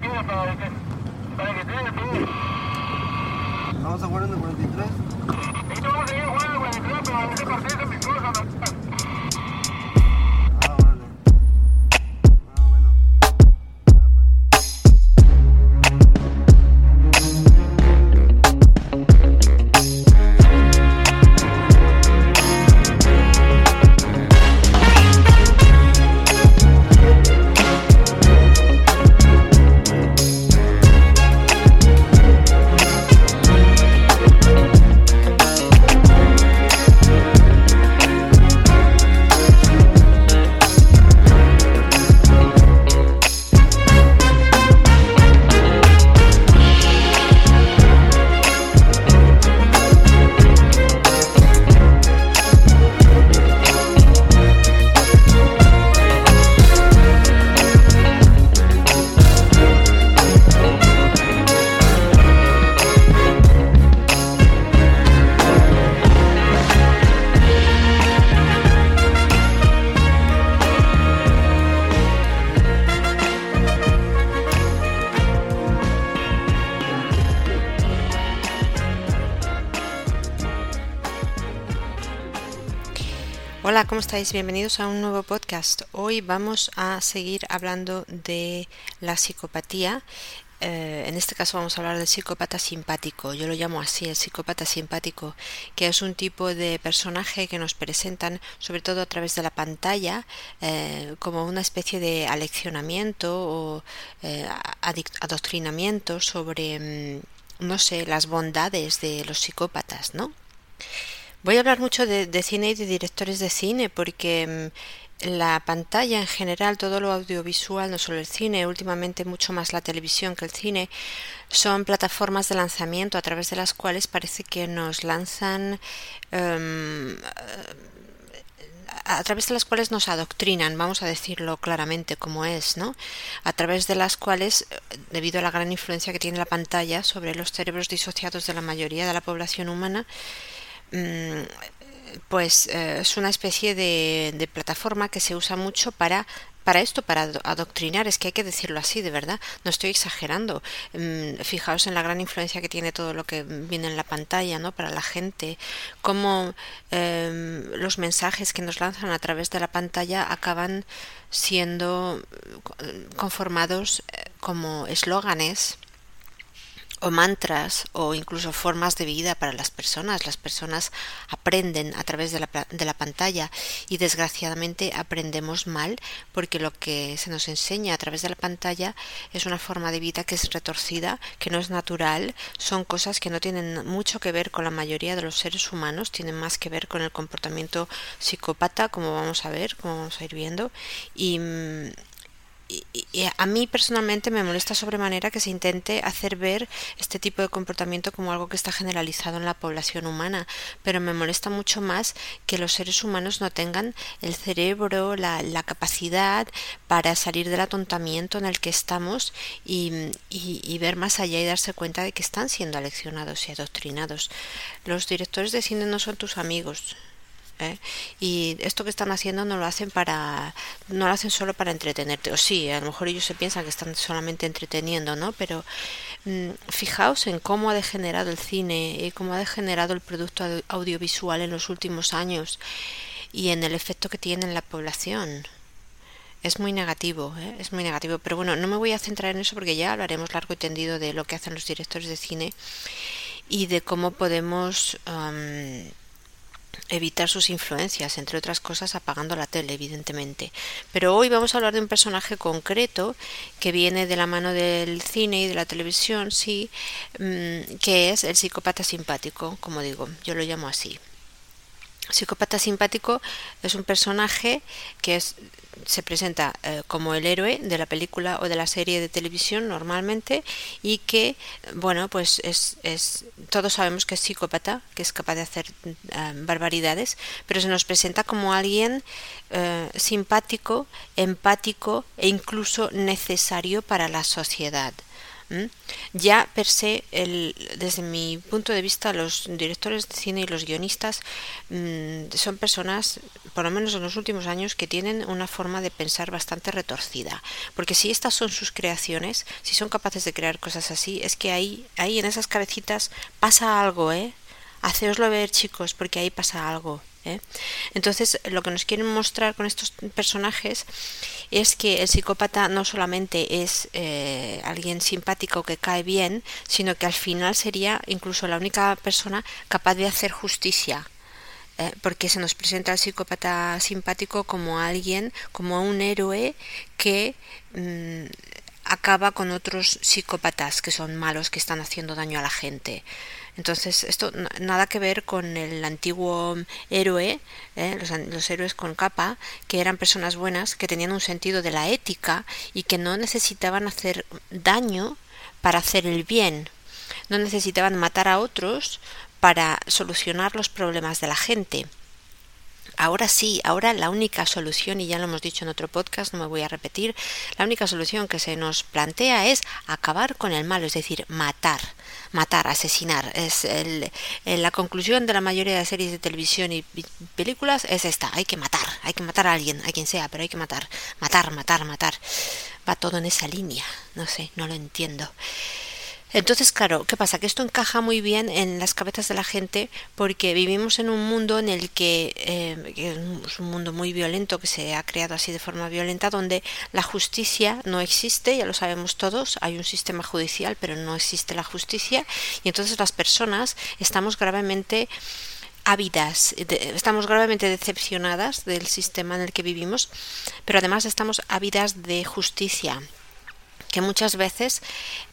Vamos Hola, ¿cómo estáis? Bienvenidos a un nuevo podcast. Hoy vamos a seguir hablando de la psicopatía. Eh, en este caso vamos a hablar del psicópata simpático. Yo lo llamo así, el psicópata simpático, que es un tipo de personaje que nos presentan, sobre todo a través de la pantalla, eh, como una especie de aleccionamiento o eh, adoctrinamiento sobre, mm, no sé, las bondades de los psicópatas, ¿no? Voy a hablar mucho de, cine y de directores de cine porque mm, la pantalla en general, todo lo audiovisual, no solo el cine, últimamente mucho más la televisión que el cine, son plataformas de lanzamiento a través de las cuales parece que nos lanzan em, a través de las cuales nos adoctrinan, vamos a decirlo claramente como es, ¿no? A través de las cuales, eh, debido a la gran influencia que tiene la pantalla sobre los cerebros disociados de la mayoría de la población humana, pues eh, es una especie de, plataforma que se usa mucho para para esto, para ado- adoctrinar, es que hay que decirlo así, de verdad, no estoy exagerando. Mm, Fijaos en la gran influencia que tiene todo lo que viene en la pantalla, ¿no? Para la gente, cómo em, los mensajes que nos lanzan a través de la pantalla acaban siendo eh, conformados eh, como eslóganes o mantras o incluso formas de vida para las personas. Las personas aprenden a través de la, de la pantalla y desgraciadamente aprendemos mal porque lo que se nos enseña a través de la pantalla es una forma de vida que es retorcida, que no es natural, son cosas que no tienen mucho que ver con la mayoría de los seres humanos, tienen más que ver con el comportamiento psicópata, como vamos a ver, como vamos a ir viendo, y, mm, y, a mí personalmente me molesta sobremanera que se intente hacer ver este tipo de comportamiento como algo que está generalizado en la población humana, pero me molesta mucho más que los seres humanos no tengan el cerebro, la, la capacidad para salir del atontamiento en el que estamos y, y ver más allá y darse cuenta de que están siendo aleccionados y adoctrinados. Los directores de cine no son tus amigos, ¿eh? y esto que están haciendo no lo hacen para no lo hacen solo para entretenerte o sí a lo mejor ellos se piensan que están solamente entreteniendo no pero mm, fijaos en cómo ha degenerado el cine y cómo ha degenerado el producto au- audiovisual en los últimos años y en el efecto que tiene en la población es muy negativo, ¿eh? es muy negativo. Pero bueno, no me voy a centrar en eso porque ya hablaremos largo y tendido de lo que hacen los directores de cine y de cómo podemos am, evitar sus influencias, entre otras cosas apagando la tele, evidentemente. Pero hoy vamos a hablar de un personaje concreto que viene de la mano del cine y de la televisión, sí, mm, que es el psicópata simpático, como digo, yo lo llamo así. Psicópata simpático es un personaje que es, se presenta eh, como el héroe de la película o de la serie de televisión normalmente y que, bueno, pues es, es todos sabemos que es psicópata, que es capaz de hacer eh, barbaridades, pero se nos presenta como alguien eh, simpático, empático e incluso necesario para la sociedad. Ya per se, el, desde mi punto de vista, los directores de cine y los guionistas mmm, son personas, por lo menos en los últimos años, que tienen una forma de pensar bastante retorcida. Porque si estas son sus creaciones, si son capaces de crear cosas así, es que ahí, ahí en esas cabecitas pasa algo, ¿eh? Haceoslo ver, chicos, porque ahí pasa algo. ¿Eh? Entonces, lo que nos quieren mostrar con estos personajes es que el psicópata no solamente es eh, alguien simpático que cae bien, sino que al final sería incluso la única persona capaz de hacer justicia. ¿eh? porque se nos presenta al psicópata simpático como alguien, como un héroe que mmm, acaba con otros psicópatas que son malos, que están haciendo daño a la gente. Entonces, esto nada que ver con el antiguo héroe, ¿eh? los, los, héroes con capa, que eran personas buenas, que tenían un sentido de la ética y que no necesitaban hacer daño para hacer el bien. No necesitaban matar a otros para solucionar los problemas de la gente. Ahora sí, ahora la única solución, y ya lo hemos dicho en otro podcast, no me voy a repetir, la única solución que se nos plantea es acabar con el malo, es decir, matar, matar, asesinar. Es el, la conclusión de la mayoría de series de televisión y películas es esta, hay que matar, hay que matar a alguien, a quien sea, pero hay que matar, matar, matar, matar. Va todo en esa línea, no sé, no lo entiendo. Entonces, claro, ¿qué pasa? Que esto encaja muy bien en las cabezas de la gente porque vivimos en un mundo en el que, eh, que es un mundo muy violento, que se ha creado así de forma violenta, donde la justicia no existe, ya lo sabemos todos, hay un sistema judicial, pero no existe la justicia, y entonces las personas estamos gravemente ávidas, estamos gravemente decepcionadas del sistema en el que vivimos, pero además estamos ávidas de justicia que muchas veces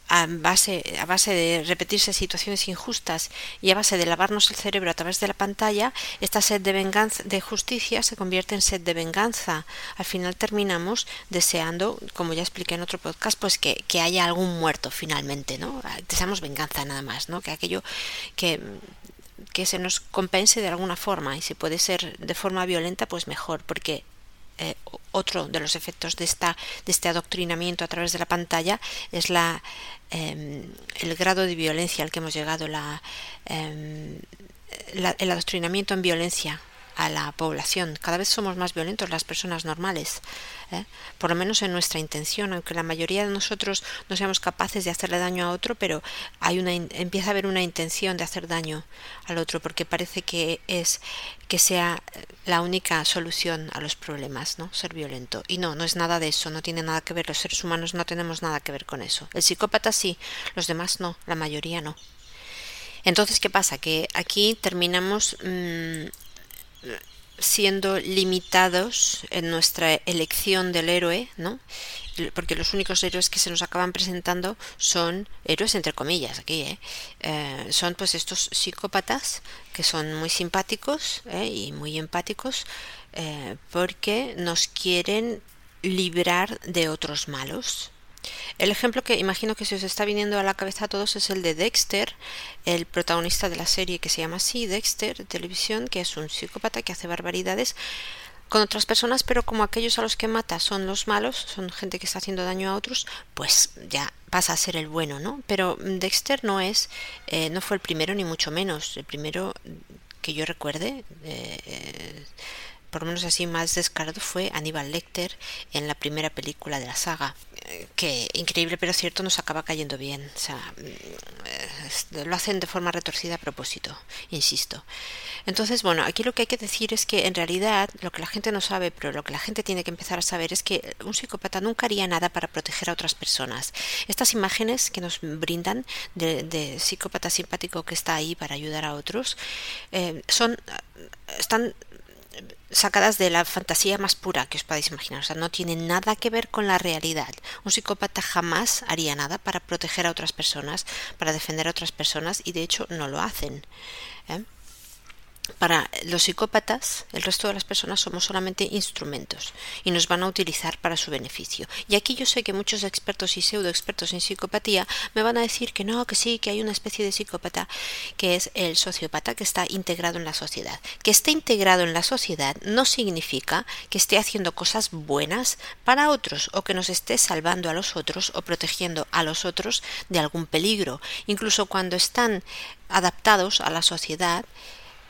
a base, a base de repetirse situaciones injustas y a base de lavarnos el cerebro a través de la pantalla, esta sed de venganza, de justicia se convierte en sed de venganza. Al final terminamos deseando, como ya expliqué en otro podcast, pues que, que haya algún muerto finalmente, ¿no? Deseamos venganza nada más, ¿no? Que aquello que que se nos compense de alguna forma y si puede ser de forma violenta pues mejor porque eh, otro de los efectos de, esta, de este adoctrinamiento a través de la pantalla es la, eh, el grado de violencia al que hemos llegado, la, eh, la, el adoctrinamiento en violencia a la población. Cada vez somos más violentos las personas normales, ¿eh? por lo menos en nuestra intención, aunque la mayoría de nosotros no seamos capaces de hacerle daño a otro, pero hay una empieza a haber una intención de hacer daño al otro porque parece que es que sea la única solución a los problemas, ¿no? Ser violento. Y no, no es nada de eso, no tiene nada que ver, los seres humanos no tenemos nada que ver con eso. El psicópata sí, los demás no, la mayoría no. Entonces, ¿qué pasa? Que aquí terminamos mmm, siendo limitados en nuestra elección del héroe, ¿no? Porque los únicos héroes que se nos acaban presentando son héroes entre comillas aquí, ¿eh? Eh, son pues estos psicópatas que son muy simpáticos ¿eh? y muy empáticos porque nos quieren librar de otros malos, el ejemplo que imagino que se os está viniendo a la cabeza a todos es el de Dexter, el protagonista de la serie que se llama así, Dexter, de televisión, que es un psicópata que hace barbaridades con otras personas, pero como aquellos a los que mata son los malos, son gente que está haciendo daño a otros, pues ya pasa a ser el bueno, ¿no? Pero Dexter no es, eh, no fue el primero ni mucho menos, el primero que yo recuerde. Eh, eh, por lo menos así más descarado fue Aníbal Lecter en la primera película de la saga que increíble pero cierto nos acaba cayendo bien o sea lo hacen de forma retorcida a propósito insisto. Entonces bueno aquí lo que hay que decir es que en realidad lo que la gente no sabe pero lo que la gente tiene que empezar a saber es que un psicópata nunca haría nada para proteger a otras personas. Estas imágenes que nos brindan de, de psicópata simpático que está ahí para ayudar a otros eh, son están sacadas de la fantasía más pura que os podáis imaginar. O sea, no tienen nada que ver con la realidad. Un psicópata jamás haría nada para proteger a otras personas, para defender a otras personas, y de hecho no lo hacen. ¿eh? Para los psicópatas, el resto de las personas somos solamente instrumentos y nos van a utilizar para su beneficio. Y aquí yo sé que muchos expertos y pseudo expertos en psicopatía me van a decir que no, que sí, que hay una especie de psicópata que es el sociópata que está integrado en la sociedad. Que esté integrado en la sociedad no significa que esté haciendo cosas buenas para otros o que nos esté salvando a los otros o protegiendo a los otros de algún peligro. Incluso cuando están adaptados a la sociedad,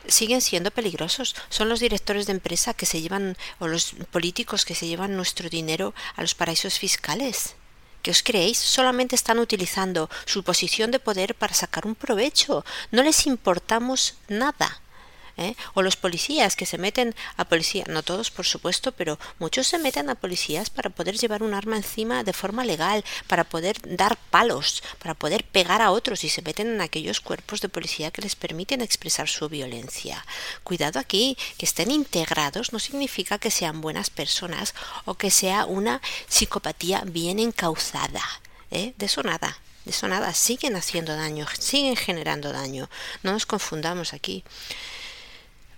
siguen siendo peligrosos. Son los directores de empresa que se llevan o los políticos que se llevan nuestro dinero a los paraísos fiscales. ¿Qué os creéis? Solamente están utilizando su posición de poder para sacar un provecho. No les importamos nada. ¿Eh? o los policías que se meten a policía, no todos por supuesto, pero muchos se meten a policías para poder llevar un arma encima de forma legal, para poder dar palos, para poder pegar a otros y se meten en aquellos cuerpos de policía que les permiten expresar su violencia. Cuidado aquí, que estén integrados no significa que sean buenas personas o que sea una psicopatía bien encauzada. ¿eh? De eso nada. De eso nada, siguen haciendo daño, siguen generando daño. No nos confundamos aquí.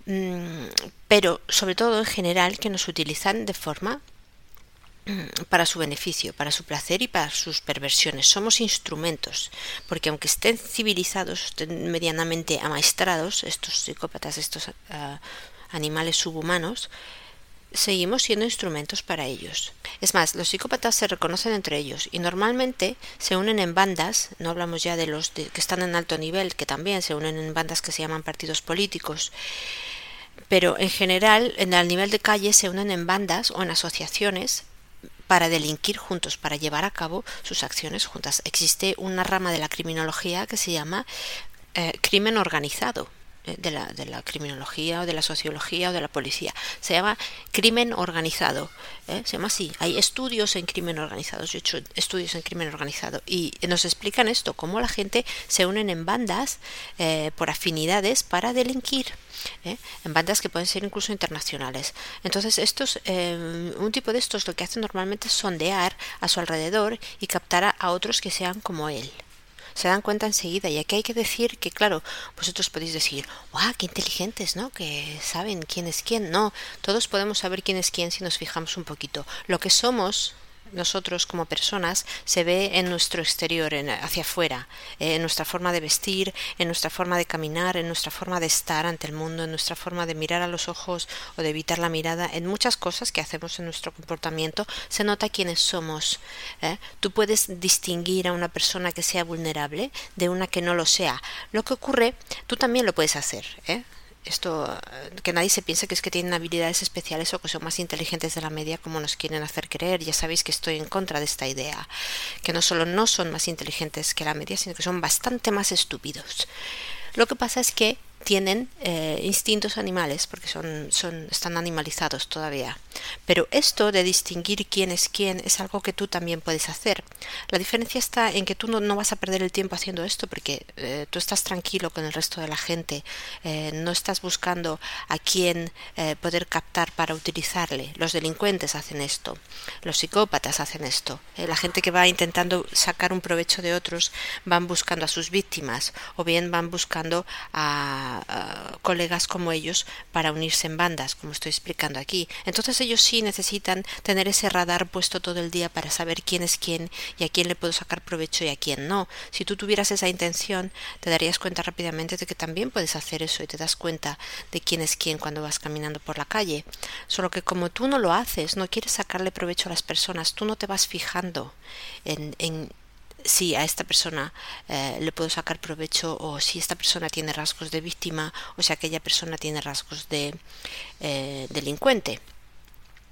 Mm, pero sobre todo en general que nos utilizan de forma mm, para su beneficio, para su placer y para sus perversiones. Somos instrumentos, porque aunque estén civilizados, estén medianamente amaestrados, estos psicópatas, estos ah, animales subhumanos, seguimos siendo instrumentos para ellos. Es más, los psicópatas se reconocen entre ellos y normalmente se unen en bandas, no hablamos ya de los que están en alto nivel, que también se unen en bandas que se llaman partidos políticos, pero en general en el nivel de calle se unen en bandas o en asociaciones para delinquir juntos, para llevar a cabo sus acciones juntas. Existe una rama de la criminología que se llama eh, crimen organizado de la, de la, criminología o de la sociología o de la policía. Se llama crimen organizado. ¿eh? Se llama así. Hay estudios en crimen organizado. Yo he hecho estudios en crimen organizado y nos explican esto, cómo la gente se unen en bandas eh, por afinidades para delinquir. en bandas que pueden ser incluso internacionales. Entonces, estos, un tipo de estos lo que hacen normalmente es sondear a su alrededor y captar a otros que sean como él se dan cuenta enseguida. Y aquí hay que decir que, claro, vosotros podéis decir, ¡guau, qué inteligentes, ¿no? Que saben quién es quién. No, todos podemos saber quién es quién si nos fijamos un poquito. Lo que somos nosotros como personas se ve en nuestro exterior, en, hacia afuera, eh, en nuestra forma de vestir, en nuestra forma de caminar, en nuestra forma de estar ante el mundo, en nuestra forma de mirar a los ojos o de evitar la mirada, en muchas cosas que hacemos en nuestro comportamiento se nota quiénes somos. ¿eh? Tú puedes distinguir a una persona que sea vulnerable de una que no lo sea. Lo que ocurre, tú también lo puedes hacer. ¿eh? Esto que nadie se piense que es que tienen habilidades especiales o que son más inteligentes de la media como nos quieren hacer creer. Ya sabéis que estoy en contra de esta idea, que no solo no son más inteligentes que la media, sino que son bastante más estúpidos. Lo que pasa es que tienen eh, instintos animales porque son, son, están animalizados todavía. Pero esto de distinguir quién es quién es algo que tú también puedes hacer. La diferencia está en que tú no, vas a perder el tiempo haciendo esto porque eh, tú estás tranquilo con el resto de la gente, eh, no estás buscando a quién poder captar para utilizarle. Los delincuentes hacen esto, los psicópatas hacen esto, la gente que va intentando sacar un provecho de otros van buscando a sus víctimas o bien van buscando colegas como ellos para unirse en bandas, como estoy explicando aquí. Entonces ellos sí necesitan tener ese radar puesto todo el día para saber quién es quién y a quién le puedo sacar provecho y a quién no. Si tú tuvieras esa intención, te darías cuenta rápidamente de que también puedes hacer eso y te das cuenta de quién es quién cuando vas caminando por la calle. Solo que como tú no lo haces, no quieres sacarle provecho a las personas, tú no te vas fijando en, en si a esta persona eh, le puedo sacar provecho o si esta persona tiene rasgos de víctima o si aquella persona tiene rasgos de eh, delincuente.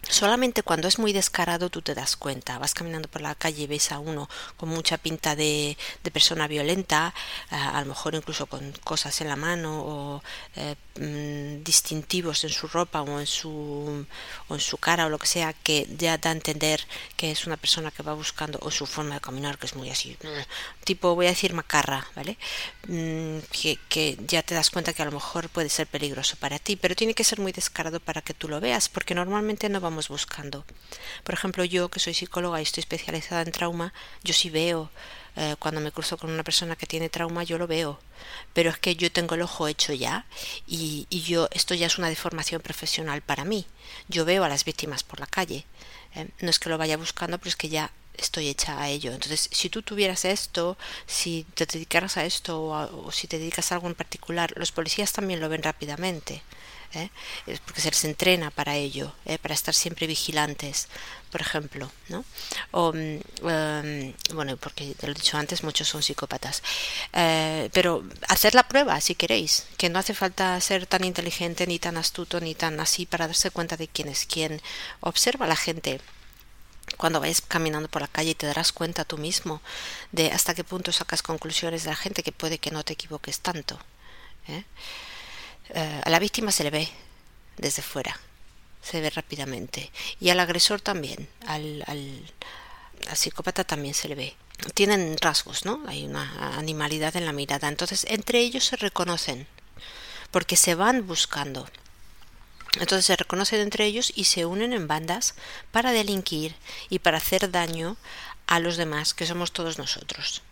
Solamente cuando es muy descarado tú te das cuenta. Vas caminando por la calle y ves a uno con mucha pinta de, persona violenta, eh, a lo mejor incluso con cosas en la mano o eh, mm, distintivos en su ropa o en su, o en su cara o lo que sea, que ya da a entender que es una persona que va buscando, o su forma de caminar, que es muy así, tipo, voy a decir macarra, ¿vale? Mm, que, que ya te das cuenta que a lo mejor puede ser peligroso para ti, pero tiene que ser muy descarado para que tú lo veas, porque normalmente no vamos buscando. Por ejemplo, yo que soy psicóloga y estoy especializada en trauma, yo sí veo eh, cuando me cruzo con una persona que tiene trauma, yo lo veo. Pero es que yo tengo el ojo hecho ya y, y yo esto ya es una deformación profesional para mí. Yo veo a las víctimas por la calle. ¿eh? no es que lo vaya buscando, pero es que ya estoy hecha a ello. Entonces, si tú tuvieras esto, si te dedicaras a esto o, si te dedicas a algo en particular, los policías también lo ven rápidamente. ¿Eh? porque se les entrena para ello, ¿eh? para estar siempre vigilantes, por ejemplo, ¿no? O, mm, em, bueno, porque lo he dicho antes, muchos son psicópatas. Eh, pero hacer la prueba, si queréis, que no hace falta ser tan inteligente, ni tan astuto, ni tan así para darse cuenta de quién es quién. Observa a la gente cuando vayas caminando por la calle y te darás cuenta tú mismo de hasta qué punto sacas conclusiones de la gente que puede que no te equivoques tanto. Eh, a la víctima se le ve desde fuera, se ve rápidamente. Y al agresor también, al, al, al psicópata también se le ve. Tienen rasgos, ¿no? Hay una animalidad en la mirada. Entonces, entre ellos se reconocen, porque se van buscando. Entonces se reconocen entre ellos y se unen en bandas para delinquir y para hacer daño a los demás, que somos todos nosotros.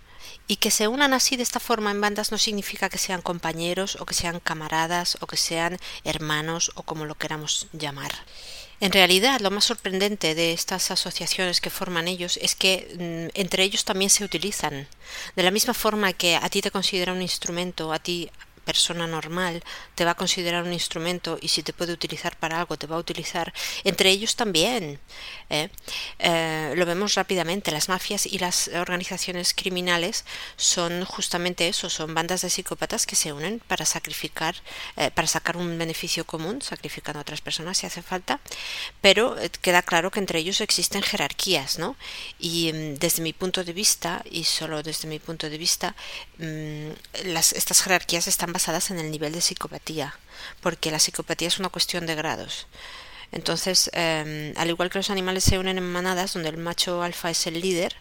Y que se unan así de esta forma en bandas no significa que sean compañeros o que sean camaradas o que sean hermanos o como lo queramos llamar. En realidad, lo más sorprendente de estas asociaciones que forman ellos es que mm, entre ellos también se utilizan. De la misma forma que a ti te considera un instrumento, a ti persona normal te va a considerar un instrumento y si te puede utilizar para algo te va a utilizar entre ellos también ¿eh? Eh, lo vemos rápidamente las mafias y las organizaciones criminales son justamente eso son bandas de psicópatas que se unen para sacrificar eh, para sacar un beneficio común sacrificando a otras personas si hace falta pero queda claro que entre ellos existen jerarquías no y mm, desde mi punto de vista y solo desde mi punto de vista mm, las, estas jerarquías están basadas en el nivel de psicopatía, porque la psicopatía es una cuestión de grados. Entonces, em, al igual que los animales se unen en manadas, donde el macho alfa es el líder,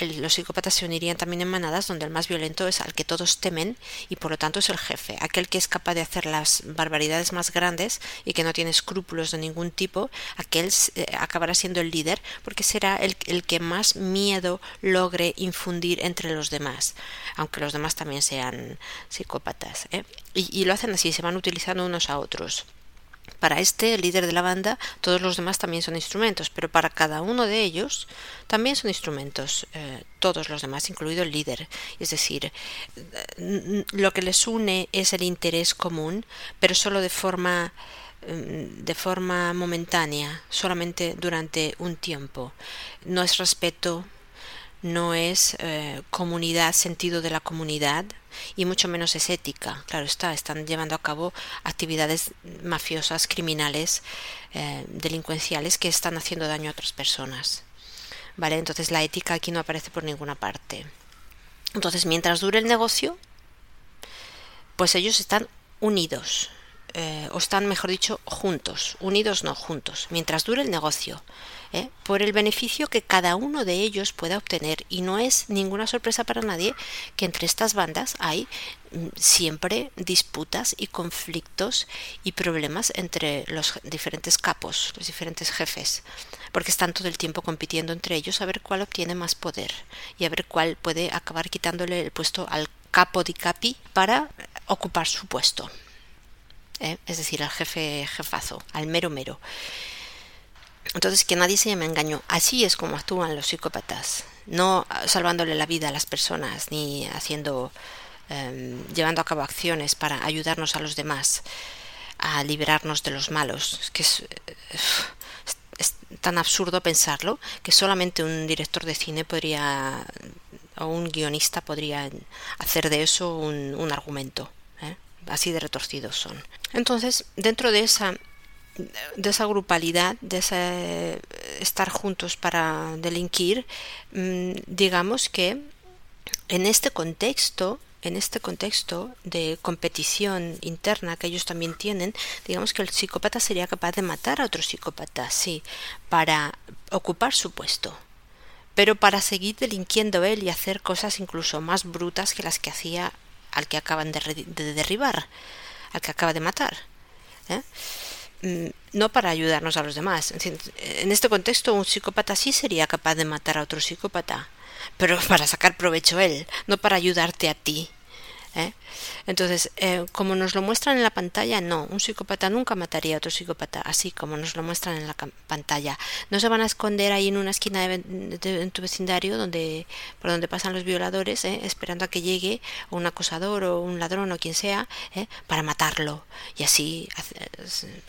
los psicópatas se unirían también en manadas, donde el más violento es al que todos temen y por lo tanto es el jefe, aquel que es capaz de hacer las barbaridades más grandes y que no tiene escrúpulos de ningún tipo, aquel eh, acabará siendo el líder porque será el, el que más miedo logre infundir entre los demás, aunque los demás también sean psicópatas. ¿eh? Y, y lo hacen así, se van utilizando unos a otros. Para este, el líder de la banda, todos los demás también son instrumentos, pero para cada uno de ellos también son instrumentos, eh, todos los demás, incluido el líder. Es decir, lo que les une es el interés común, pero solo de forma mm, de forma momentánea, solamente durante un tiempo. No es respeto, no es eh, comunidad, sentido de la comunidad, y mucho menos es ética. Claro está, están llevando a cabo actividades mafiosas, criminales, eh, delincuenciales que están haciendo daño a otras personas. ¿Vale? Entonces la ética aquí no aparece por ninguna parte. Entonces, mientras dure el negocio, pues ellos están unidos, eh, o están, mejor dicho, juntos, unidos no juntos, mientras dure el negocio. ¿eh? por el beneficio que cada uno de ellos pueda obtener. Y no es ninguna sorpresa para nadie que entre estas bandas hay mm, siempre disputas y conflictos y problemas entre los diferentes capos, los diferentes jefes, porque están todo el tiempo compitiendo entre ellos a ver cuál obtiene más poder y a ver cuál puede acabar quitándole el puesto al capo di capi para ocupar su puesto. ¿Eh? Es decir, al jefe jefazo, al mero mero. Entonces, que nadie se me engañó. Así es como actúan los psicópatas, no salvándole la vida a las personas, ni haciendo, em, llevando a cabo acciones para ayudarnos a los demás, a liberarnos de los malos. Es que es, es tan absurdo pensarlo que solamente un director de cine podría, o un guionista podría hacer de eso un, un argumento. ¿eh? Así de retorcidos son. Entonces, dentro de esa de esa grupalidad, de ese estar juntos para delinquir, mm, digamos que en este contexto, en este contexto de competición interna que ellos también tienen, digamos que el psicópata sería capaz de matar a otro psicópata, sí, para ocupar su puesto, pero para seguir delinquiendo él y hacer cosas incluso más brutas que las que hacía al que acaban de, de derribar, al que acaba de matar. ¿eh? Mm, no para ayudarnos a los demás. En este contexto, un psicópata sí sería capaz de matar a otro psicópata, pero para sacar provecho él, no para ayudarte a ti. ¿eh? Entonces, eh, como nos lo muestran en la pantalla, no, un psicópata nunca mataría a otro psicópata, así como nos lo muestran en la pantalla. No se van a esconder ahí en una esquina de, tu vecindario donde, por donde pasan los violadores, ¿eh? esperando a que llegue un acosador o un ladrón o quien sea, para matarlo y así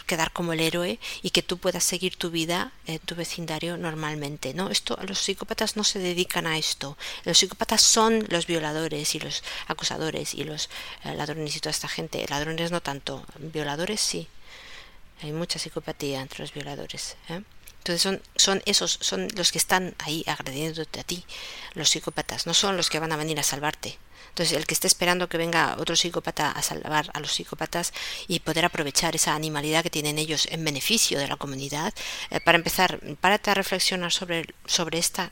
quedar como el héroe y que tú puedas seguir tu vida tu vecindario normalmente. No, esto, los psicópatas no se dedican a esto. Los psicópatas son los violadores y los acosadores y los eh, ladrones y toda esta gente. Ladrones no tanto, violadores sí. Hay mucha psicopatía entre los violadores. ¿eh? Entonces son, son esos, son los que están ahí agrediéndote a ti, los psicópatas, no son los que van a venir a salvarte. Entonces el que esté esperando que venga otro psicópata a salvar a los psicópatas y poder aprovechar esa animalidad que tienen ellos en beneficio de la comunidad, eh, para empezar, párate a reflexionar sobre, sobre esta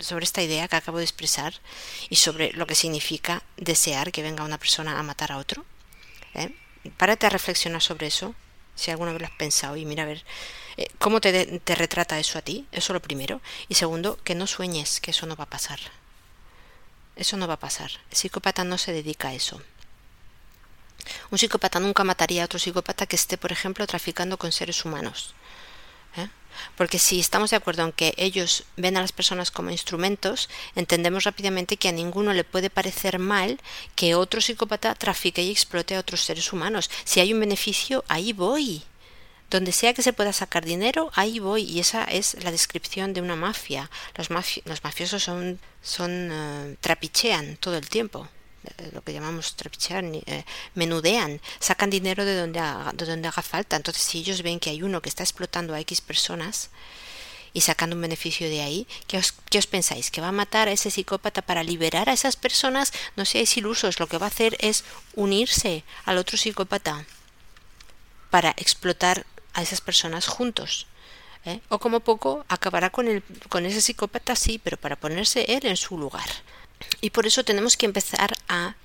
sobre esta idea que acabo de expresar y sobre lo que significa desear que venga una persona a matar a otro. ¿eh? Párate a reflexionar sobre eso, si alguna vez lo has pensado, y mira a ver eh, cómo te, te retrata eso a ti, eso lo primero. Y segundo, que no sueñes que eso no va a pasar. Eso no va a pasar. El psicópata no se dedica a eso. Un psicópata nunca mataría a otro psicópata que esté, por ejemplo, traficando con seres humanos. ¿eh? Porque si estamos de acuerdo en que ellos ven a las personas como instrumentos, entendemos rápidamente que a ninguno le puede parecer mal que otro psicópata trafique y explote a otros seres humanos. Si hay un beneficio, ahí voy. Donde sea que se pueda sacar dinero, ahí voy. Y esa es la descripción de una mafia. Los, mafiosos son, son uh, trapichean todo el tiempo. Eh, lo que llamamos trapichear, eh, menudean, sacan dinero de donde, haga, de donde haga falta. Entonces, si ellos ven que hay uno que está explotando a X personas y sacando un beneficio de ahí, ¿qué os, ¿qué os pensáis? ¿Que va a matar a ese psicópata para liberar a esas personas? No seáis ilusos, lo que va a hacer es unirse al otro psicópata para explotar a esas personas juntos. ¿eh? O como poco acabará con, el, con ese psicópata, sí, pero para ponerse él en su lugar. Y por eso tenemos que empezar a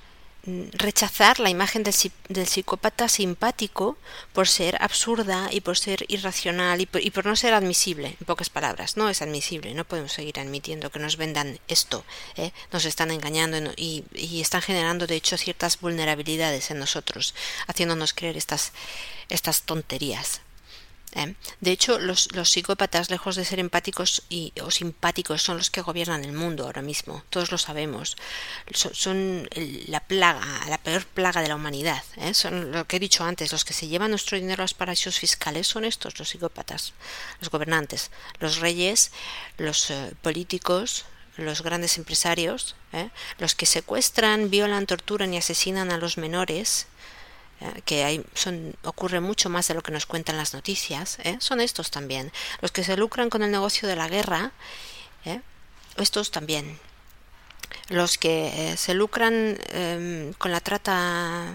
mm, rechazar la imagen del, psicópata simpático por ser absurda y por ser irracional y por, no ser admisible, en pocas palabras. No es admisible, no podemos seguir admitiendo que nos vendan esto. ¿eh? Nos están engañando y, y, están generando, de hecho, ciertas vulnerabilidades en nosotros, haciéndonos creer estas, estas tonterías. ¿Eh? De hecho, los, psicópatas, lejos de ser empáticos y, o simpáticos, son los que gobiernan el mundo ahora mismo. Todos lo sabemos. Son, la plaga, la peor plaga de la humanidad. ¿eh? Son lo que he dicho antes. Los que se llevan nuestro dinero a los paraísos fiscales son estos, los psicópatas, los gobernantes, los reyes, los eh, políticos, los grandes empresarios, los que secuestran, violan, torturan y asesinan a los menores eh, que hay, son, ocurre mucho más de lo que nos cuentan las noticias, ¿eh? son estos también. Los que se lucran con el negocio de la guerra, ¿eh? estos también. Los que se lucran em, con la trata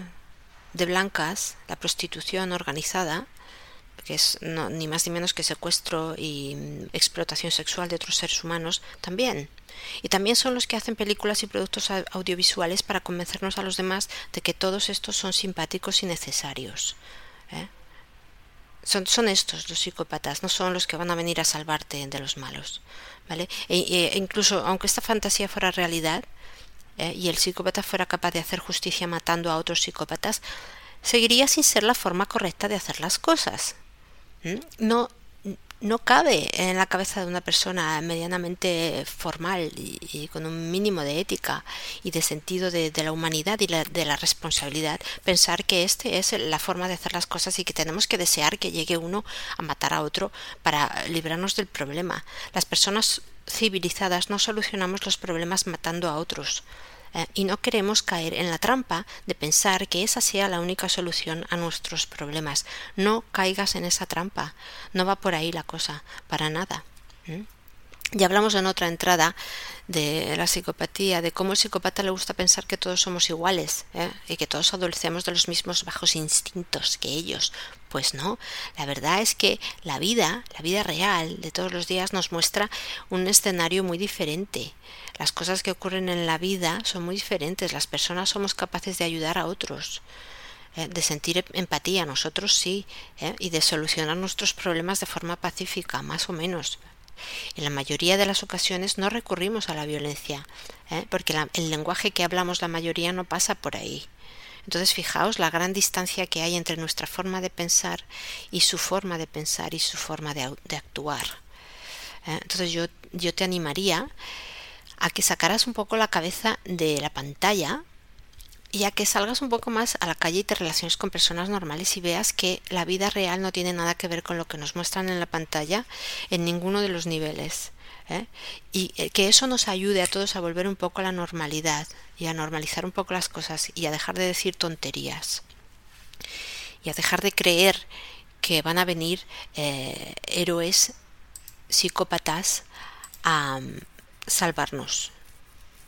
de blancas, la prostitución organizada, que es ni más ni menos que secuestro y mm, explotación sexual de otros seres humanos, también. Y también son los que hacen películas y productos audiovisuales para convencernos a los demás de que todos estos son simpáticos y necesarios. ¿eh? Son, son, estos los psicópatas, no son los que van a venir a salvarte de los malos. ¿vale? E, e incluso aunque esta fantasía fuera realidad ¿eh? y el psicópata fuera capaz de hacer justicia matando a otros psicópatas, seguiría sin ser la forma correcta de hacer las cosas. No, no cabe en la cabeza de una persona medianamente formal y, con un mínimo de ética y de sentido de, la humanidad y de la responsabilidad pensar que este es la forma de hacer las cosas y que tenemos que desear que llegue uno a matar a otro para librarnos del problema. Las personas civilizadas no solucionamos los problemas matando a otros. Eh, y no queremos caer en la trampa de pensar que esa sea la única solución a nuestros problemas. No caigas en esa trampa. No va por ahí la cosa, para nada. Ya hablamos en otra entrada de la psicopatía, de cómo el psicópata le gusta pensar que todos somos iguales ¿eh? y que todos adolecemos de los mismos bajos instintos que ellos. Pues no, la verdad es que la vida, la vida real de todos los días nos muestra un escenario muy diferente. Las cosas que ocurren en la vida son muy diferentes. Las personas somos capaces de ayudar a otros ¿eh? de sentir empatía, nosotros sí, ¿eh? y de solucionar nuestros problemas de forma pacífica, más o menos. En la mayoría de las ocasiones no recurrimos a la violencia, ¿eh? porque el lenguaje que hablamos la mayoría no pasa por ahí. Entonces fijaos la gran distancia que hay entre nuestra forma de pensar y su forma de pensar y su forma de, actuar. ¿eh? Entonces yo, yo te animaría a que sacaras un poco la cabeza de la pantalla y a que salgas un poco más a la calle y te relaciones con personas normales y veas que la vida real no tiene nada que ver con lo que nos muestran en la pantalla en ninguno de los niveles. ¿eh? Y eh, que eso nos ayude a todos a volver un poco a la normalidad y a normalizar un poco las cosas y a dejar de decir tonterías y a dejar de creer que van a venir eh, héroes psicópatas a mm, salvarnos.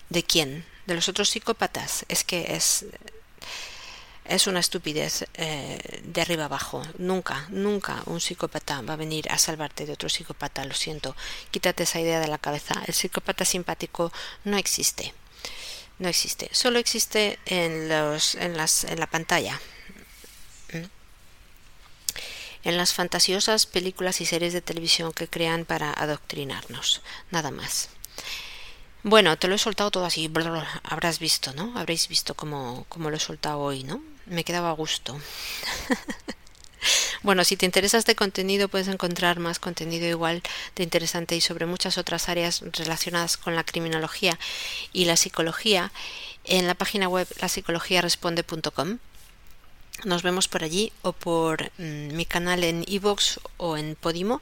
¿De quién? De los otros psicópatas es que es es una estupidez eh, de arriba abajo. Nunca, nunca un psicópata va a venir a salvarte de otro psicópata. Lo siento. Quítate esa idea de la cabeza. El psicópata simpático no existe. No existe. Solo existe en, los, en, las, en la pantalla. En las fantasiosas películas y series de televisión que crean para adoctrinarnos. Nada más. Bueno, te lo he soltado todo así, habrás visto, ¿no? Habréis visto cómo, cómo lo he soltado hoy, ¿no? Me quedaba a gusto. bueno, si te interesa este contenido puedes encontrar más contenido igual de interesante y sobre muchas otras áreas relacionadas con la criminología y la psicología en la página web lapsicologiaresponde.com. Nos vemos por allí o por mm, mi canal en iVoox o en Podimo,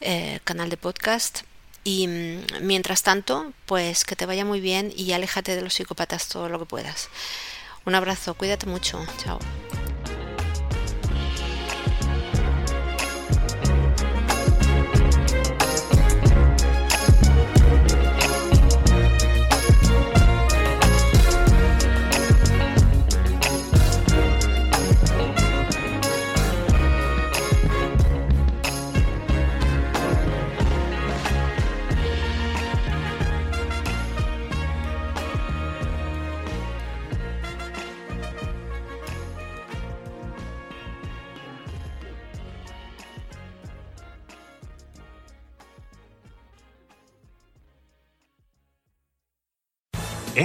eh, canal de podcast y mm, mientras tanto, pues que te vaya muy bien y aléjate de los psicópatas todo lo que puedas. Un abrazo, cuídate mucho, chao.